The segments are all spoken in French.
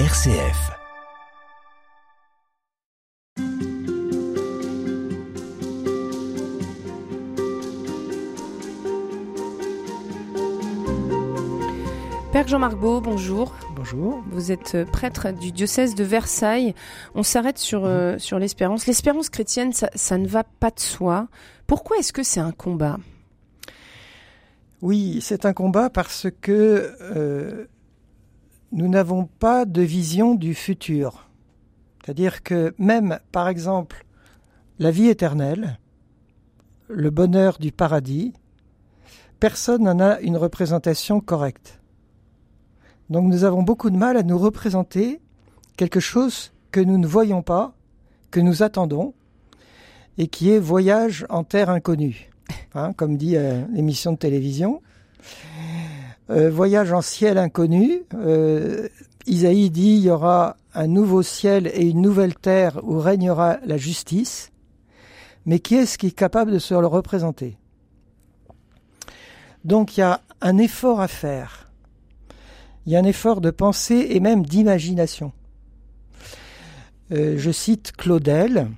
RCF. Père Jean-Marc Beau, bonjour. Bonjour. Vous êtes euh, prêtre du diocèse de Versailles. On s'arrête sur, euh, sur l'espérance. L'espérance chrétienne, ça, ça ne va pas de soi. Pourquoi est-ce que c'est un combat? Oui, c'est un combat parce que euh, nous n'avons pas de vision du futur. C'est-à-dire que même, par exemple, la vie éternelle, le bonheur du paradis, personne n'en a une représentation correcte. Donc nous avons beaucoup de mal à nous représenter quelque chose que nous ne voyons pas, que nous attendons, et qui est voyage en terre inconnue, hein, comme dit euh, l'émission de télévision. Euh, voyage en ciel inconnu. Euh, Isaïe dit il y aura un nouveau ciel et une nouvelle terre où régnera la justice. Mais qui est-ce qui est capable de se le représenter? Donc il y a un effort à faire il y a un effort de pensée et même d'imagination. Euh, je cite Claudel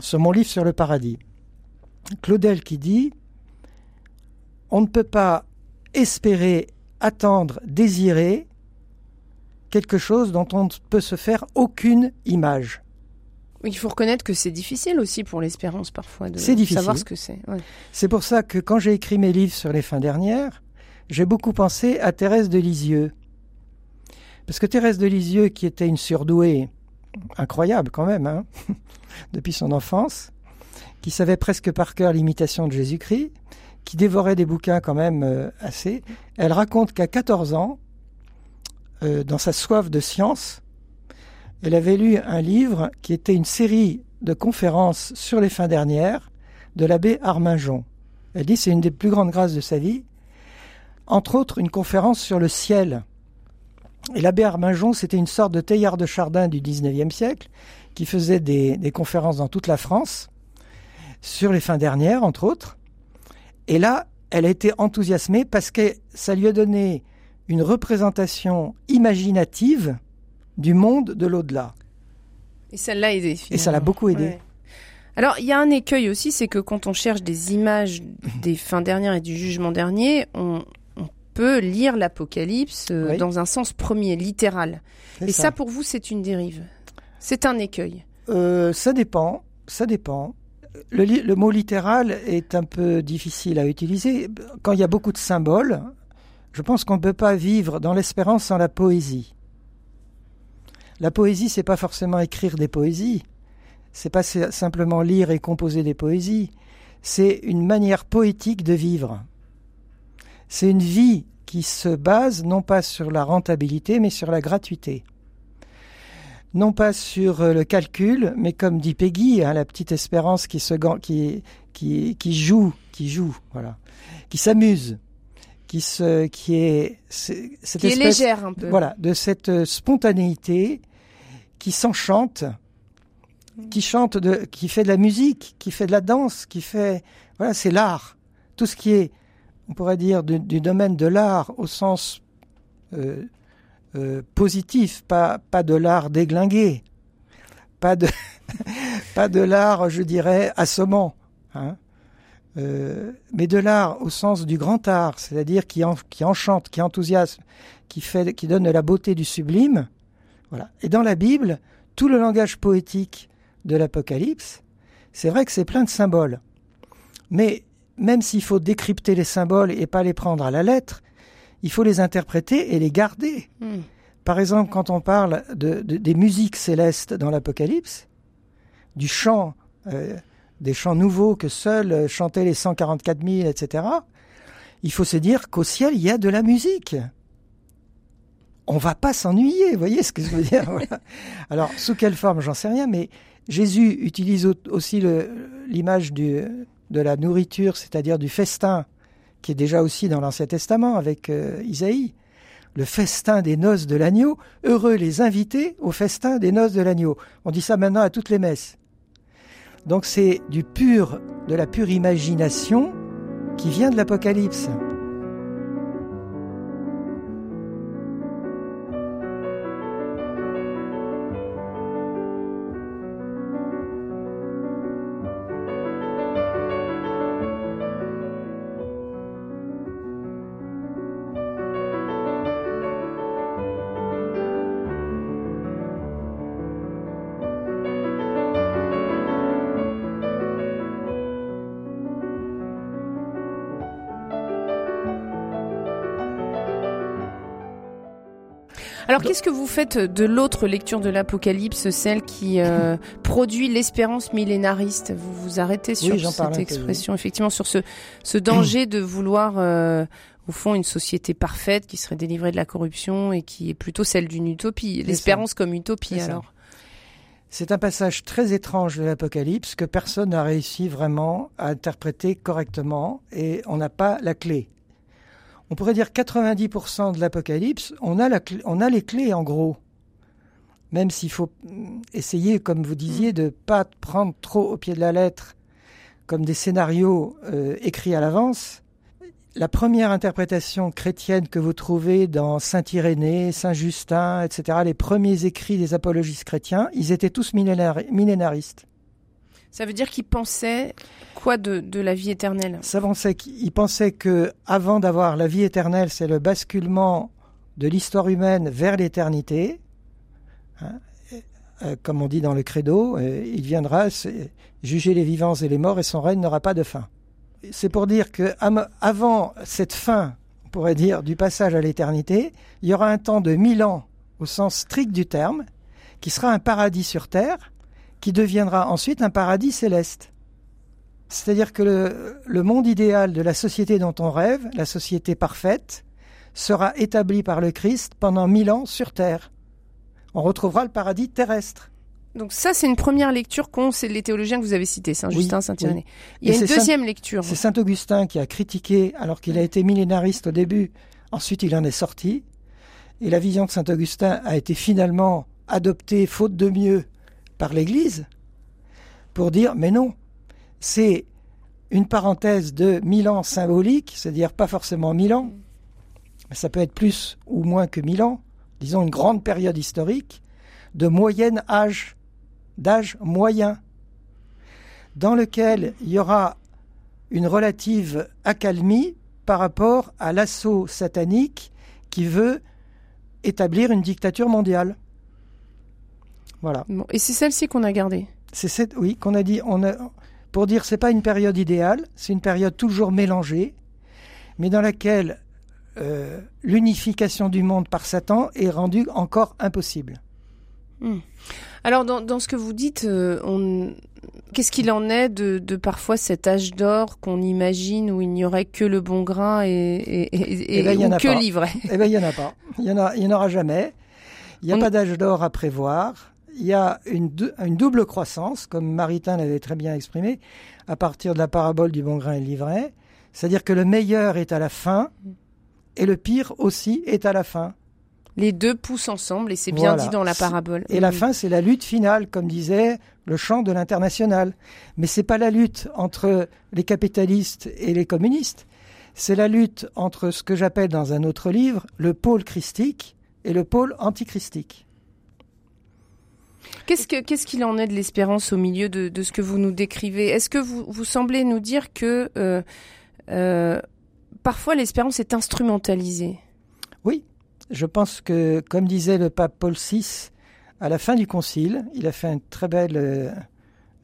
sur mon livre sur le paradis. Claudel qui dit On ne peut pas espérer, attendre, désirer quelque chose dont on ne peut se faire aucune image. Il faut reconnaître que c'est difficile aussi pour l'espérance parfois de savoir ce que c'est. Ouais. C'est pour ça que quand j'ai écrit mes livres sur les fins dernières, j'ai beaucoup pensé à Thérèse de Lisieux. Parce que Thérèse de Lisieux, qui était une surdouée incroyable quand même, hein, depuis son enfance, qui savait presque par cœur l'imitation de Jésus-Christ, qui dévorait des bouquins quand même euh, assez, elle raconte qu'à 14 ans, euh, dans sa soif de science, elle avait lu un livre qui était une série de conférences sur les fins dernières de l'abbé Arminjon. Elle dit c'est une des plus grandes grâces de sa vie. Entre autres, une conférence sur le ciel. Et l'abbé Arminjon, c'était une sorte de Teilhard de Chardin du XIXe siècle, qui faisait des, des, conférences dans toute la France, sur les fins dernières, entre autres. Et là, elle a été enthousiasmée parce que ça lui a donné une représentation imaginative du monde de l'au-delà. Et ça l'a aidé. Et ça l'a beaucoup aidé. Ouais. Alors, il y a un écueil aussi, c'est que quand on cherche des images des fins dernières et du jugement dernier, on, peut lire l'Apocalypse euh, Oui. dans un sens premier, littéral. Et ça. pour vous, c'est une dérive. C'est un écueil. Euh, ça dépend, ça dépend. Le, mot littéral est un peu difficile à utiliser. Quand il y a beaucoup de symboles, je pense qu'on ne peut pas vivre dans l'espérance sans la poésie. La poésie, c'est pas forcément écrire des poésies. C'est pas si- simplement lire et composer des poésies. C'est une manière poétique de vivre. C'est une vie qui se base non pas sur la rentabilité, mais sur la gratuité non pas sur euh, le calcul, mais comme dit Peggy, hein, la petite espérance qui se qui, qui, qui joue, qui joue, voilà, qui s'amuse, qui se, qui est, cette Qui est espèce, légère un peu. voilà, de cette euh, spontanéité qui s'enchante, qui chante de, qui fait de la musique, qui fait de la danse, qui fait, voilà, c'est l'art, tout ce qui est, on pourrait dire, du, du domaine de l'art au sens euh, euh, positif, pas, pas de l'art déglingué, pas de, pas de l'art, je dirais, assommant, hein, euh, mais de l'art au sens du grand art, c'est-à-dire qui, en- qui enchante, qui enthousiasme, qui, fait, qui donne de la beauté du sublime. Voilà. Et dans la Bible, tout le langage poétique de l'Apocalypse, c'est vrai que c'est plein de symboles. Mais même s'il faut décrypter les symboles et pas les prendre à la lettre, il faut les interpréter et les garder. Hmm. Par exemple, quand on parle de, de- des musiques célestes dans l'Apocalypse, du chant, euh, des chants nouveaux que seuls euh, chantaient les 144 000, etc., il faut se dire qu'au ciel, il y a de la musique. On va pas s'ennuyer, vous voyez ce que je veux dire voilà. Alors, sous quelle forme, j'en sais rien, mais Jésus utilise au- aussi l'image de la nourriture, c'est-à-dire du festin, qui est déjà aussi dans l'Ancien Testament avec euh, Isaïe le festin des noces de l'agneau, heureux les invités au festin des noces de l'agneau. On dit ça maintenant à toutes les messes. Donc c'est du pur, de la pure imagination qui vient de l'Apocalypse. Alors qu'est-ce que vous faites de l'autre lecture de l'Apocalypse, celle qui euh, produit l'espérance millénariste? Vous vous arrêtez sur cette expression, effectivement, sur ce, ce danger de vouloir, euh, au fond, une société parfaite qui serait délivrée de la corruption et qui est plutôt celle d'une utopie. L'espérance comme utopie, alors. C'est un passage très étrange de l'Apocalypse que personne n'a réussi vraiment à interpréter correctement et on n'a pas la clé. On pourrait dire 90% de l'Apocalypse, on, a on a les clés en gros. Même s'il faut essayer, comme vous disiez, de ne pas prendre trop au pied de la lettre comme des scénarios euh, écrits à l'avance, la première interprétation chrétienne que vous trouvez dans Saint Irénée, Saint Justin, etc., les premiers écrits des apologistes chrétiens, ils étaient tous millénaristes. Ça veut dire qu'ils pensaient quoi de, la vie éternelle? Ça pensait qu'ils pensaient que avant d'avoir la vie éternelle, c'est le basculement de l'histoire humaine vers l'éternité. Hein, euh, comme on dit dans le credo, euh, il viendra juger les vivants et les morts et son règne n'aura pas de fin c'est pour dire que avant cette fin, on pourrait dire, du passage à l'éternité, il y aura un temps de mille ans au sens strict du terme, qui sera un paradis sur terre, qui deviendra ensuite un paradis céleste. C'est-à-dire que le, le, monde idéal de la société dont on rêve, la société parfaite, sera établi par le Christ pendant mille ans sur terre. On retrouvera le paradis terrestre. Donc ça, c'est une première lecture qu'ont les théologiens que vous avez cités, Saint-Justin, Saint-Irénée. Il y a une deuxième lecture. C'est Saint-Augustin qui a critiqué, alors qu'il a été millénariste au début, ensuite il en est sorti, et la vision de Saint-Augustin a été finalement adoptée, faute de mieux, par l'Église, pour dire, mais non, c'est une parenthèse de mille ans symbolique, c'est-à-dire pas forcément mille ans, mais ça peut être plus ou moins que mille ans, disons une grande période historique, de moyen âge d'âge moyen, dans lequel il y aura une relative accalmie par rapport à l'assaut satanique qui veut établir une dictature mondiale. Voilà. et c'est celle-ci qu'on a gardée. C'est cette, oui, qu'on a dit. On a, pour dire, c'est pas une période idéale, c'est une période toujours mélangée, mais dans laquelle euh, l'unification du monde par Satan est rendue encore impossible. Hmm. Alors, dans, ce que vous dites, euh, qu'est-ce qu'il en est de, parfois cet âge d'or qu'on imagine où il n'y aurait que le bon grain et, et, ben, que l'ivraie Eh bien, il n'y en a pas. Il n'y en, aura jamais. Il n'y a pas d'âge d'or à prévoir. Il y a une, une double croissance, comme Maritain l'avait très bien exprimé, à partir de la parabole du bon grain et l'ivraie. C'est-à-dire que le meilleur est à la fin et le pire aussi est à la fin. Les deux poussent ensemble et c'est bien dit dans la parabole. Et la fin, c'est la lutte finale, comme disait le chant de l'international. Mais c'est pas la lutte entre les capitalistes et les communistes. C'est la lutte entre ce que j'appelle dans un autre livre le pôle christique et le pôle antichristique. Qu'est-ce qu'il ce en est de l'espérance au milieu de, ce que vous nous décrivez? Est-ce que vous, semblez nous dire que euh, euh, parfois l'espérance est instrumentalisée? Oui, je pense que, comme disait le pape Paul VI, à la fin du concile, il a fait un très bel euh,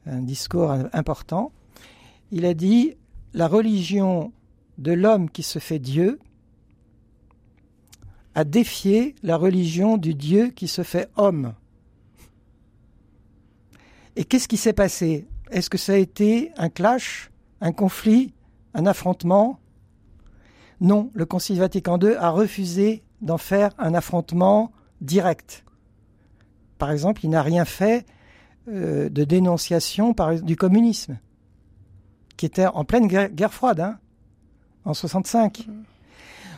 discours important. Il a dit La religion de l'homme qui se fait Dieu a défié la religion du Dieu qui se fait homme. Et qu'est-ce qui s'est passé? Est-ce que ça a été un clash, un conflit, un affrontement? Non, le Concile Vatican II a refusé d'en faire un affrontement direct. Par exemple, il n'a rien fait euh, de dénonciation du communisme, qui était en pleine guerre, froide, hein, en 65.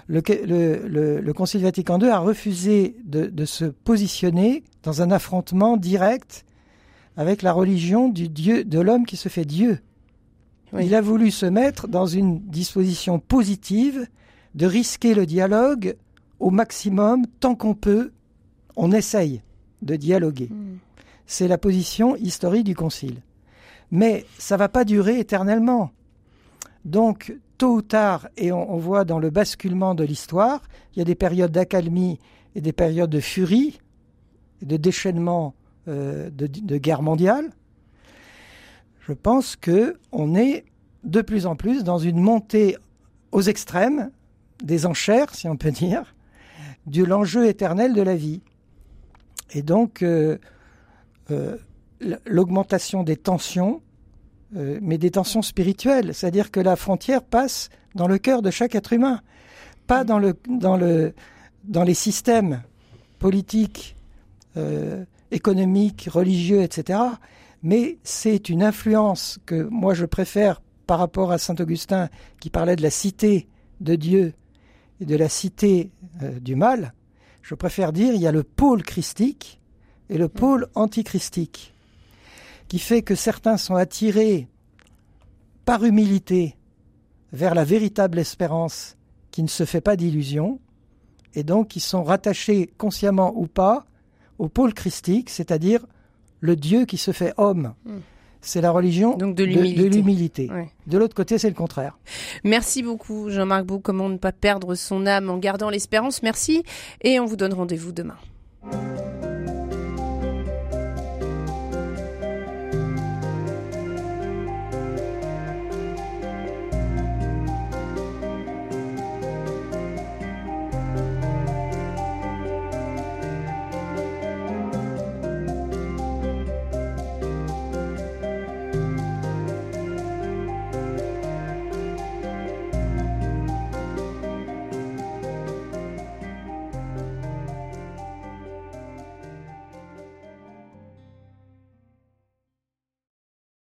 Le, le, Concile Vatican II a refusé de, se positionner dans un affrontement direct avec la religion du Dieu, de l'homme qui se fait Dieu. Il a voulu se mettre dans une disposition positive de risquer le dialogue au maximum, tant qu'on peut, on essaye de dialoguer. Hmm. C'est la position historique du Concile. Mais ça va pas durer éternellement. Donc, tôt ou tard, et on, voit dans le basculement de l'histoire, il y a des périodes d'accalmie et des périodes de furie, de déchaînement de, de, guerre mondiale. Je pense que on est de plus en plus dans une montée aux extrêmes des enchères, si on peut dire, de l'enjeu éternel de la vie. Et donc, euh, euh, l'augmentation des tensions, euh, mais des tensions spirituelles, c'est-à-dire que la frontière passe dans le cœur de chaque être humain, pas dans les systèmes politiques, économiques, religieux, etc. Mais c'est une influence que moi je préfère par rapport à Saint Augustin qui parlait de la cité de Dieu et de la cité du mal, je préfère dire il y a le pôle christique et le pôle antichristique, qui fait que certains sont attirés par humilité vers la véritable espérance qui ne se fait pas d'illusions, et donc qui sont rattachés consciemment ou pas au pôle christique, c'est-à-dire le Dieu qui se fait homme. Hmm c'est la religion de l'humilité. De, l'autre côté, c'est le contraire. Merci beaucoup, Jean-Marc Bou. Comment ne pas perdre son âme en gardant l'espérance? Merci. Et on vous donne rendez-vous demain.